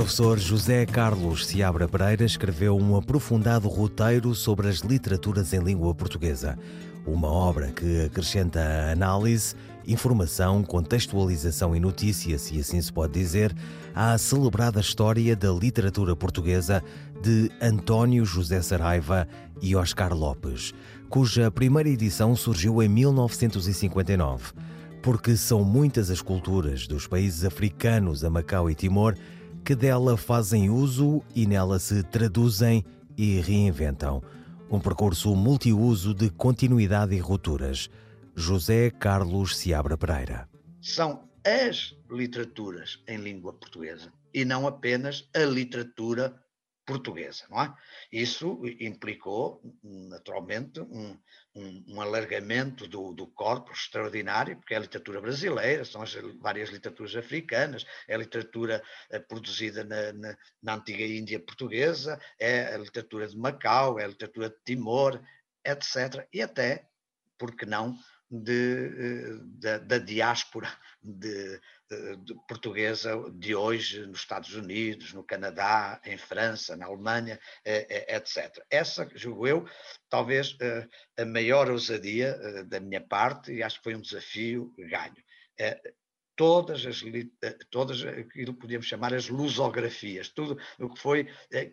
Professor José Carlos Seabra Pereira escreveu um aprofundado roteiro sobre as literaturas em língua portuguesa. Uma obra que acrescenta análise, informação, contextualização e notícia, se assim se pode dizer, à celebrada história da literatura portuguesa de António José Saraiva e Oscar Lopes, cuja primeira edição surgiu em 1959. Porque são muitas as culturas dos países africanos a Macau e Timor que dela fazem uso e nela se traduzem e reinventam. Um percurso multiuso de continuidade e rupturas. José Carlos Seabra Pereira. São as literaturas em língua portuguesa e não apenas a literatura portuguesa, não é? Isso implicou, naturalmente, um, um, um alargamento do, do corpo extraordinário, porque é a literatura brasileira, são as várias literaturas africanas, é a literatura eh, produzida na, na, na, antiga Índia portuguesa, é a literatura de Macau, é a literatura de Timor, etc. E até, porque não, de, eh, da, da diáspora de, de, portuguesa de hoje nos Estados Unidos, no Canadá, em França, na Alemanha, eh, eh, etc. Essa, julgo eu, talvez a maior ousadia da minha parte, e acho que foi um desafio ganho. Todas as, todas aquilo que podíamos chamar as lusografias, tudo o que foi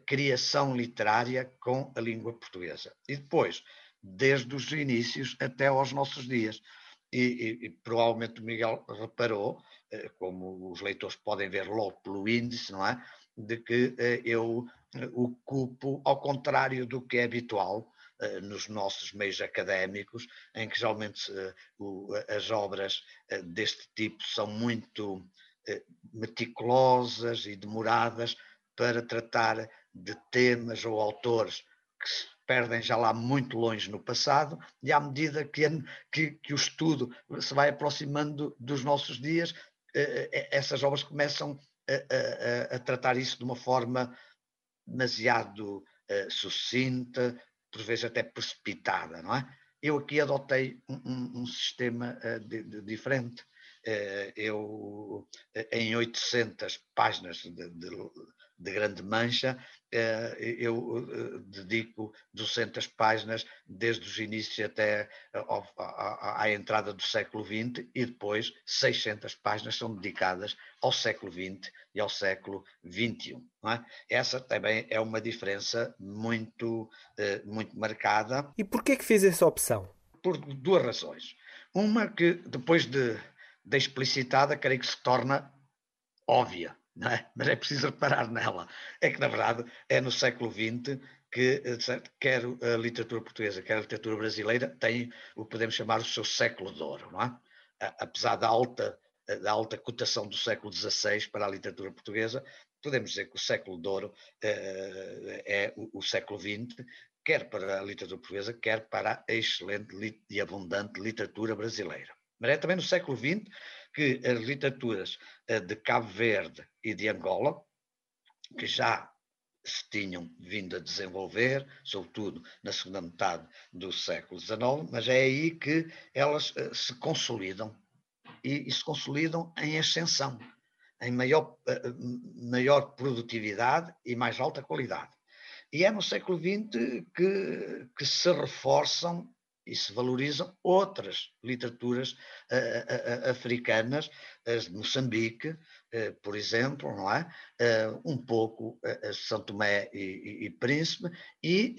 criação literária com a língua portuguesa. E depois, desde os inícios até aos nossos dias. E, e, e, provavelmente o Miguel reparou, eh, como os leitores podem ver logo pelo índice, não é? De que eh, eu eh, ocupo, ao contrário do que é habitual nos nossos meios académicos, em que geralmente as obras deste tipo são muito meticulosas e demoradas para tratar de temas ou autores que perdem já lá muito longe no passado, e à medida que, que, que o estudo se vai aproximando dos nossos dias, eh, eh, essas obras começam a, a, a tratar isso de uma forma demasiado uh, sucinta, por vezes até precipitada, não é? Eu aqui adotei um, um, um sistema uh, de, de, diferente. Uh, eu, em 800 páginas de, de, de grande mancha, eh, eu eh, dedico 200 páginas desde os inícios até à entrada do século XX e depois 600 páginas são dedicadas ao século XX e ao século XXI. É? Essa também é uma diferença muito, eh, muito marcada. E por que é que fez essa opção? Por duas razões. Uma que depois de, de explicitada, creio que se torna óbvia é? mas é preciso reparar nela. É que, na verdade, é no século XX que eh, quer a literatura portuguesa, quer a literatura brasileira, tem o que podemos chamar o seu século de ouro, não é? Apesar da alta, eh, da alta cotação do século XVI para a literatura portuguesa, podemos dizer que o século de ouro é o, o século XX, quer para a literatura portuguesa, quer para a excelente e abundante literatura brasileira. Mas é também no século XX que as literaturas eh, de Cabo Verde e de Angola, que já se tinham vindo a desenvolver, sobretudo na segunda metade do século XIX, mas é aí que elas eh, se consolidam e, e se consolidam em ascensão, em maior, eh, maior produtividade e mais alta qualidade. E é no século XX que, que se reforçam e se valorizam outras literaturas uh, uh, africanas, as de Moçambique, uh, por exemplo, não é? um pouco São Tomé e, e, e Príncipe, e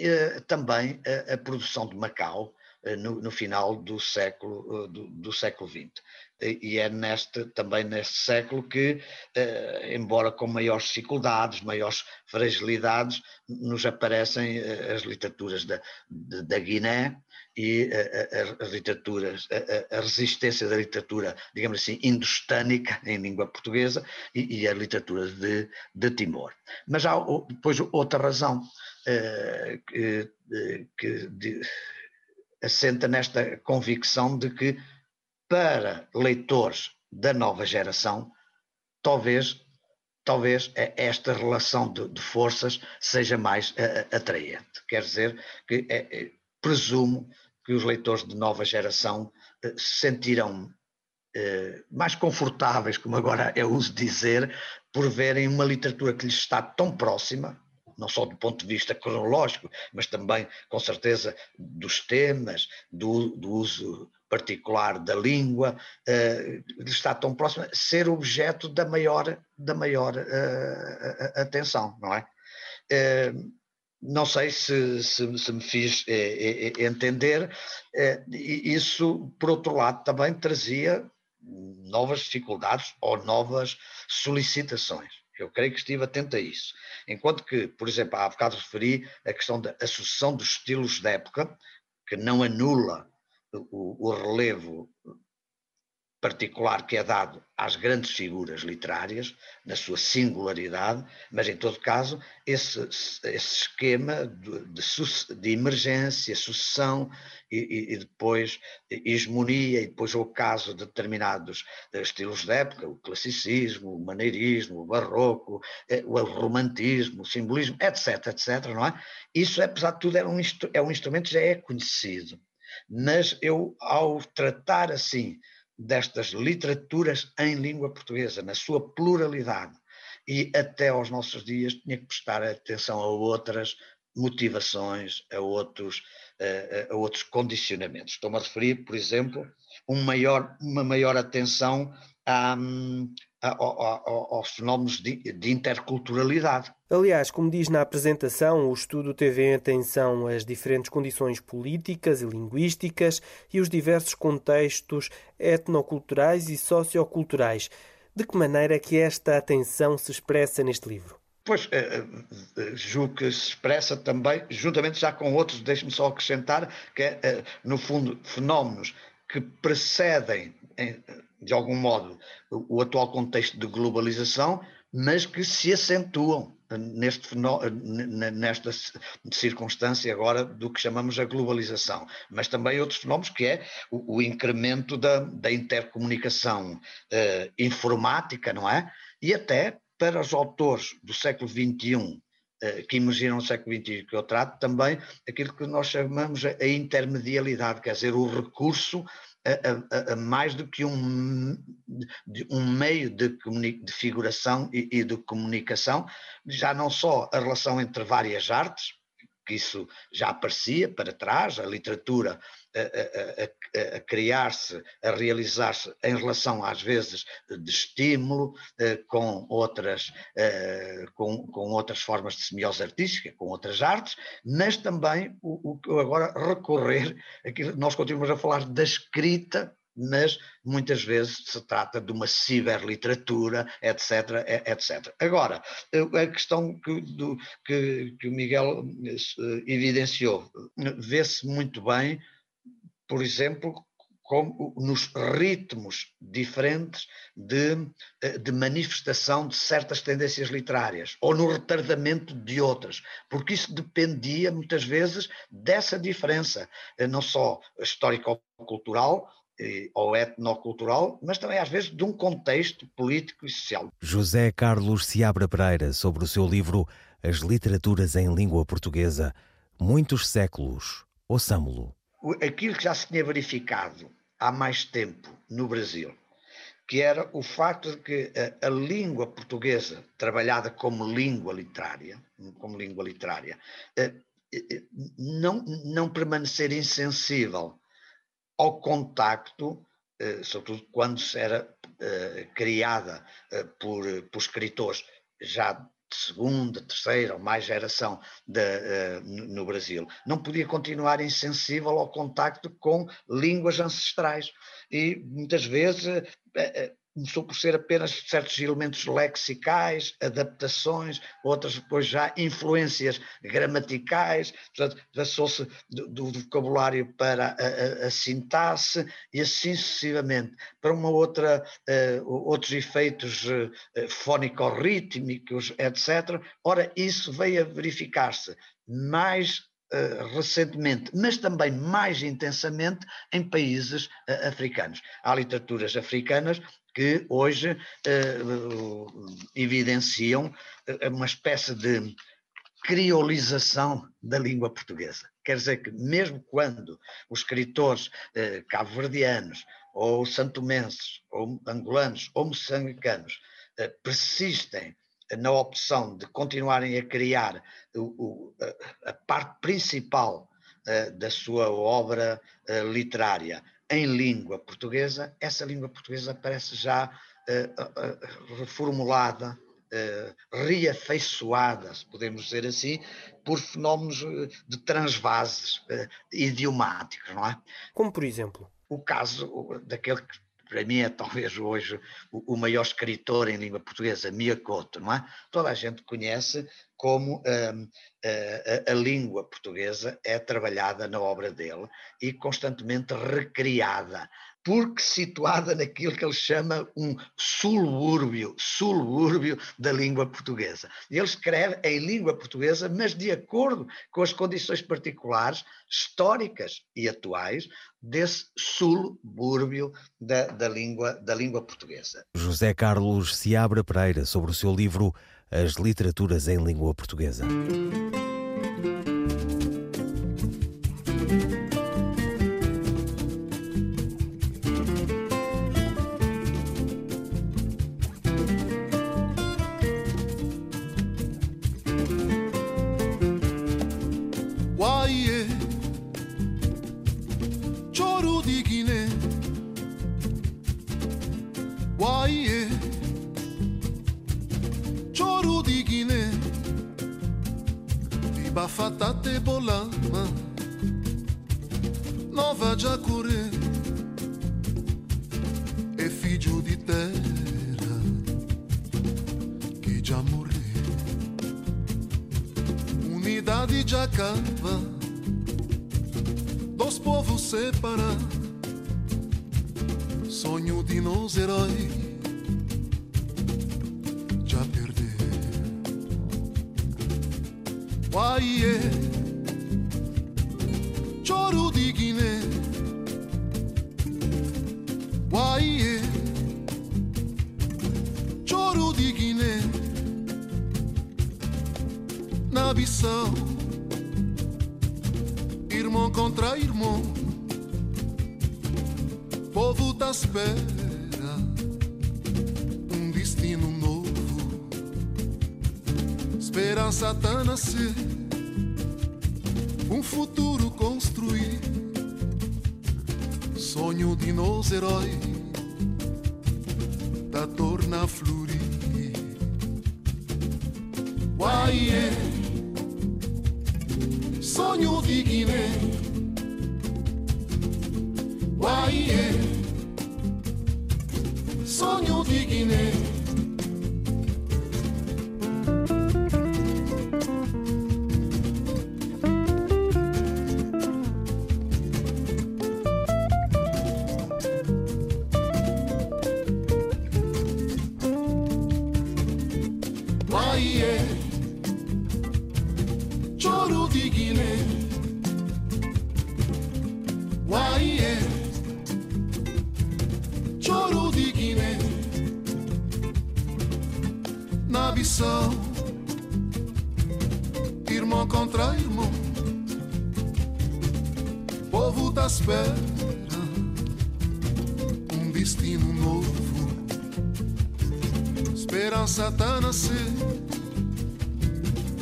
também a produção de Macau, no, no, final do século, do, do século XX e é neste, também neste século que, eh, embora com maiores dificuldades, maiores fragilidades, nos aparecem eh, as literaturas da, da Guiné e eh, as literaturas, a, a, resistência da literatura, digamos assim, indostânica em língua portuguesa e, e a literatura de, de, Timor. Mas há depois outra razão que, que de, assenta nesta convicção de que para leitores da nova geração, talvez, talvez esta relação de, de forças seja mais uh, atraente. Quer dizer que é, presumo que os leitores de nova geração uh, se sentirão uh, mais confortáveis, como agora eu uso dizer, por verem uma literatura que lhes está tão próxima, não só do ponto de vista cronológico, mas também, com certeza, dos temas, do, do uso particular da língua, uh, está tão próximo, ser objeto da maior, da maior atenção, não é? Não sei se, se, se me fiz entender, isso, por outro lado, também trazia novas dificuldades ou novas solicitações. Eu creio que estive atento a isso. Enquanto que, por exemplo, há bocado referi a questão da associação dos estilos da época, que não anula o, o relevo particular que é dado às grandes figuras literárias, na sua singularidade, mas em todo caso, esse, esse esquema de, de, de, emergência, sucessão e, e, depois hegemonia, e depois o caso de determinados estilos da época, o classicismo, o maneirismo, o barroco, eh, o romantismo, o simbolismo, etc, etc, não é? Isso, apesar de tudo, é um, é um instrumento que já é conhecido mas eu, ao tratar assim destas literaturas em língua portuguesa, na sua pluralidade, e até aos nossos dias tinha que prestar atenção a outras motivações, a outros, a, a outros condicionamentos. Estou-me a referir, por exemplo, um maior, uma maior atenção à, aos fenómenos de, de, interculturalidade. Aliás, como diz na apresentação, o estudo teve em atenção as diferentes condições políticas e linguísticas e os diversos contextos etnoculturais e socioculturais. De que maneira é que esta atenção se expressa neste livro? Pois, eh, eh, julgo que se expressa também, juntamente já com outros, deixe-me só acrescentar, que é, eh, no fundo, fenómenos que precedem de algum modo, o atual contexto de globalização, mas que se acentuam neste nesta circunstância agora do que chamamos a globalização, mas também outros fenómenos que é o, o incremento da, da intercomunicação uh, informática, não é? E até para os autores do século XXI eh, que emergiram no século XXI que eu trato, também aquilo que nós chamamos a intermedialidade, quer dizer, o recurso a, a, a mais do que um, um meio de, de figuração e, e de comunicação, já não só a relação entre várias artes, que isso já aparecia para trás, a literatura a, a, a criar-se, a realizar-se em relação às vezes de estímulo eh, com outras, eh, com, com outras formas de semiose artística, com outras artes, mas também o, o agora recorrer, aquilo, nós continuamos a falar da escrita mas muitas vezes se trata de uma ciberliteratura, etc, etc. Agora, a questão que, do, que, que o Miguel eh, evidenciou, vê-se muito bem por exemplo, como nos ritmos diferentes de, eh, de, manifestação de certas tendências literárias, ou no retardamento de outras, porque isso dependia muitas vezes dessa diferença, eh, não só histórico-cultural, ou etnocultural, mas também às vezes de um contexto político e social. José Carlos Seabra Pereira, sobre o seu livro As Literaturas em Língua Portuguesa, Muitos Séculos, ouçamo-lo aquilo que já se tinha verificado há mais tempo no Brasil, que era o facto de que a, a, língua portuguesa, trabalhada como língua literária, como língua literária, eh, eh, não, não permanecer insensível ao contacto, eh, sobretudo quando se era criada por, por escritores já de segunda, terceira ou mais geração de, no Brasil, não podia continuar insensível ao contacto com línguas ancestrais. E muitas vezes começou por ser apenas certos elementos lexicais, adaptações, outras depois já influências gramaticais, portanto, passou-se do, do, vocabulário para a, a, a, sintaxe e assim sucessivamente, para uma outra, uh, outros efeitos uh, fónico-rítmicos, etc. Ora, isso veio a verificar-se mais Uh, recentemente, mas também mais intensamente em países uh, africanos. Há literaturas africanas que hoje uh, evidenciam eh, uma espécie de criolização da língua portuguesa. Quer dizer que, mesmo quando os escritores uh, cabo-verdianos, ou santomenses, ou angolanos, ou moçambicanos uh, persistem na opção de continuarem a criar o, o, a, parte principal uh, da sua obra literária em língua portuguesa, essa língua portuguesa parece já uh, uh, reformulada, uh, reafeiçoada, se podemos dizer assim, por fenómenos de transvases idiomáticos, não é? Como por exemplo? O caso daquele que para mim é talvez hoje o, maior escritor em língua portuguesa, Miyakoto, não é? Toda a gente conhece como hum, a, a, língua portuguesa é trabalhada na obra dele e constantemente recriada, porque situada naquilo que ele chama um subúrbio, subúrbio da língua portuguesa. Ele escreve em língua portuguesa, mas de acordo com as condições particulares, históricas e atuais, desse subúrbio da, da, língua, da língua portuguesa. José Carlos Seabra Pereira, sobre o seu livro As Literaturas em Língua Portuguesa. Unità di Giacava dos povos separados Sonho de nos heróis Guaie, choro Bissau, irmão contra irmão, povo da espera, um destino novo. Esperança tá nascer um futuro construir. Sonho de nós herói da torna florir. Uai, sonho de Guiné. Uai, sonho de Guiné. espera Esperança tá nascer,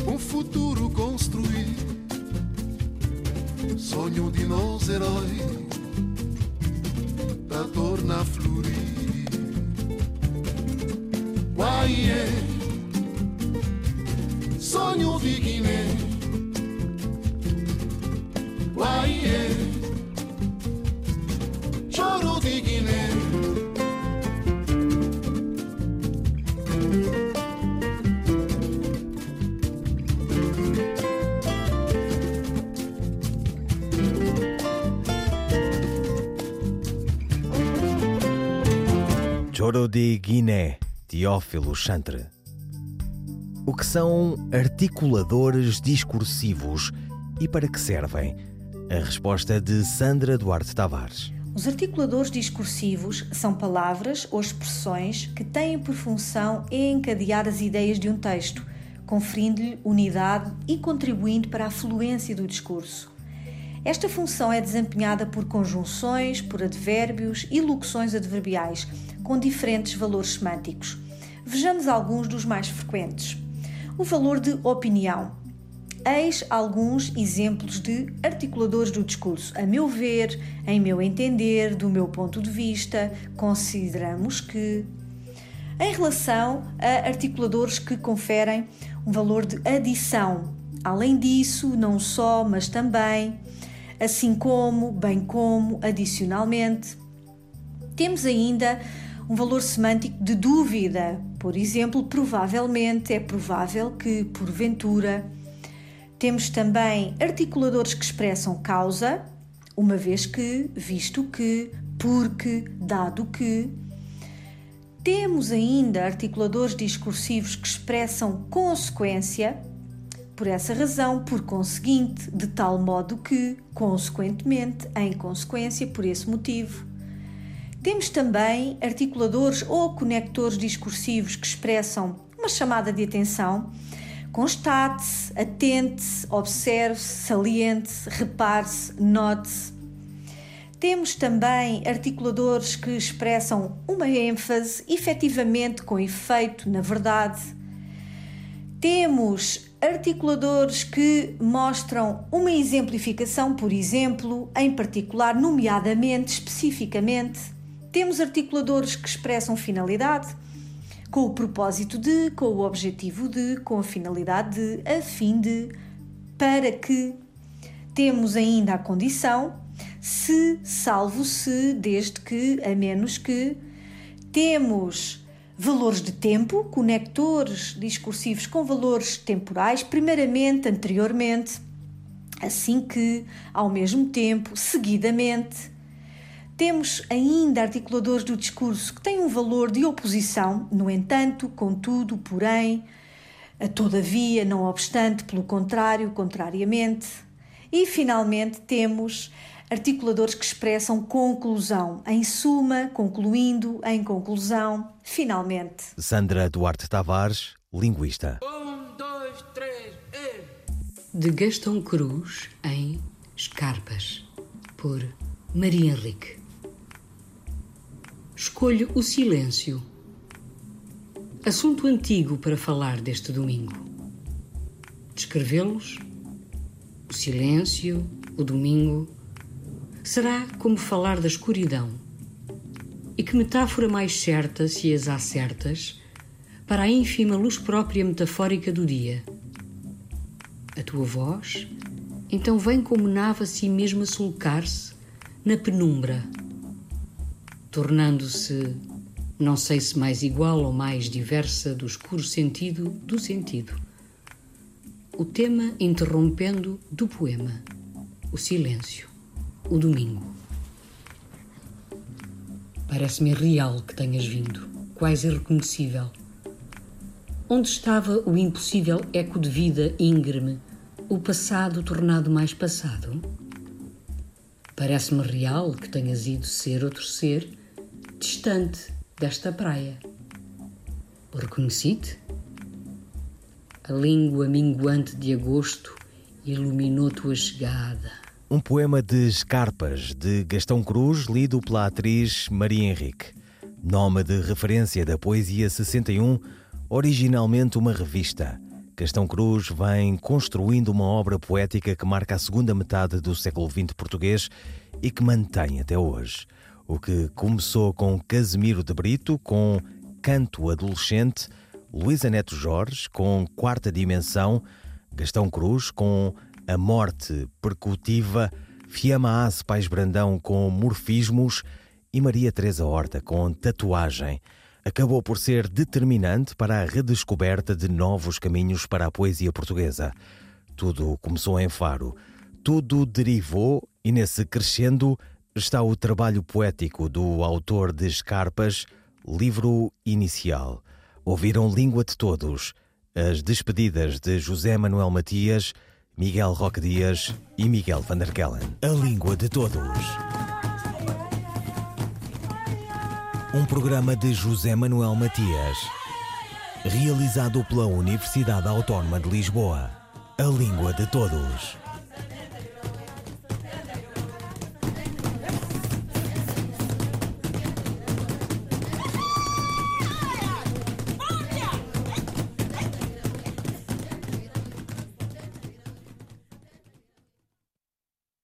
um futuro construir. Sonho de nós herói da torna florir. Uai, é. sonho de Guiné. Uai, choro de Guiné. Choro de Guiné, Teófilo Chantre. O que são articuladores discursivos e para que servem? A resposta de Sandra Duarte Tavares. Os articuladores discursivos são palavras ou expressões que têm por função encadear as ideias de um texto, conferindo-lhe unidade e contribuindo para a fluência do discurso. Esta função é desempenhada por conjunções, por advérbios e locuções adverbiais, com diferentes valores semânticos. Vejamos alguns dos mais frequentes. O valor de opinião. Eis alguns exemplos de articuladores do discurso. A meu ver, em meu entender, do meu ponto de vista, consideramos que. Em relação a articuladores que conferem um valor de adição. Além disso, não só, mas também, assim como, bem como, adicionalmente. Temos ainda um valor semântico de dúvida. Por exemplo, provavelmente, é provável que, porventura. Temos também articuladores que expressam causa, uma vez que, visto que, porque, dado que. Temos ainda articuladores discursivos que expressam consequência, por essa razão, por conseguinte, de tal modo que, consequentemente, em consequência, por esse motivo. Temos também articuladores ou conectores discursivos que expressam uma chamada de atenção. Constate-se, atente-se, observe-se, saliente-se, repare-se, note-se. Temos também articuladores que expressam uma ênfase, efetivamente com efeito, na verdade. Temos articuladores que mostram uma exemplificação, por exemplo, em particular, nomeadamente, especificamente. Temos articuladores que expressam finalidade, com o propósito de, com o objetivo de, com a finalidade de, a fim de, para que. Temos ainda a condição se, salvo se, desde que, a menos que. Temos valores de tempo, conectores discursivos com valores temporais, primeiramente, anteriormente, assim que, ao mesmo tempo, seguidamente temos ainda articuladores do discurso que têm um valor de oposição, no entanto, contudo, porém, todavia, não obstante, pelo contrário, contrariamente. E, finalmente, temos articuladores que expressam conclusão, em suma, concluindo, em conclusão, finalmente. Sandra Duarte Tavares, linguista. Um, dois, três, e... De Gastão Cruz, em Escarpas, por Maria Henrique. Escolho o silêncio. Assunto antigo para falar deste domingo. Descrevê-los, o silêncio, o domingo, será como falar da escuridão. E que metáfora mais certa, se as há certas, para a ínfima luz própria metafórica do dia? A tua voz, então vem como nave a si mesma sulcar-se na penumbra tornando-se, não sei se mais igual ou mais diversa do escuro sentido do sentido. O tema interrompendo do poema, o silêncio, o domingo. Parece-me real que tenhas vindo, quase irreconhecível. Onde estava o impossível eco de vida íngreme, o passado tornado mais passado? Parece-me real que tenhas ido ser outro ser distante desta praia. Reconheci-te? A língua minguante de agosto iluminou tua chegada. Um poema de Escarpas, de Gastão Cruz, lido pela atriz Maria Henrique. Nome de referência da Poesia 61, originalmente uma revista. Gastão Cruz vem construindo uma obra poética que marca a segunda metade do século XX português e que mantém até hoje o que começou com Casimiro de Brito, com Canto Adolescente, Luísa Neto Jorge com Quarta Dimensão, Gastão Cruz com A Morte Percutiva, Fiamma Ace Pais Brandão com Morfismos e Maria Teresa Horta com Tatuagem. Acabou por ser determinante para a redescoberta de novos caminhos para a poesia portuguesa. Tudo começou em Faro, tudo derivou e nesse crescendo está o trabalho poético do autor de Escarpas, livro inicial. Ouviram Língua de Todos, as despedidas de José Manuel Matias, Miguel Roque Dias e Miguel van der Kellen. A Língua de Todos. Um programa de José Manuel Matias, realizado pela Universidade Autónoma de Lisboa. A Língua de Todos.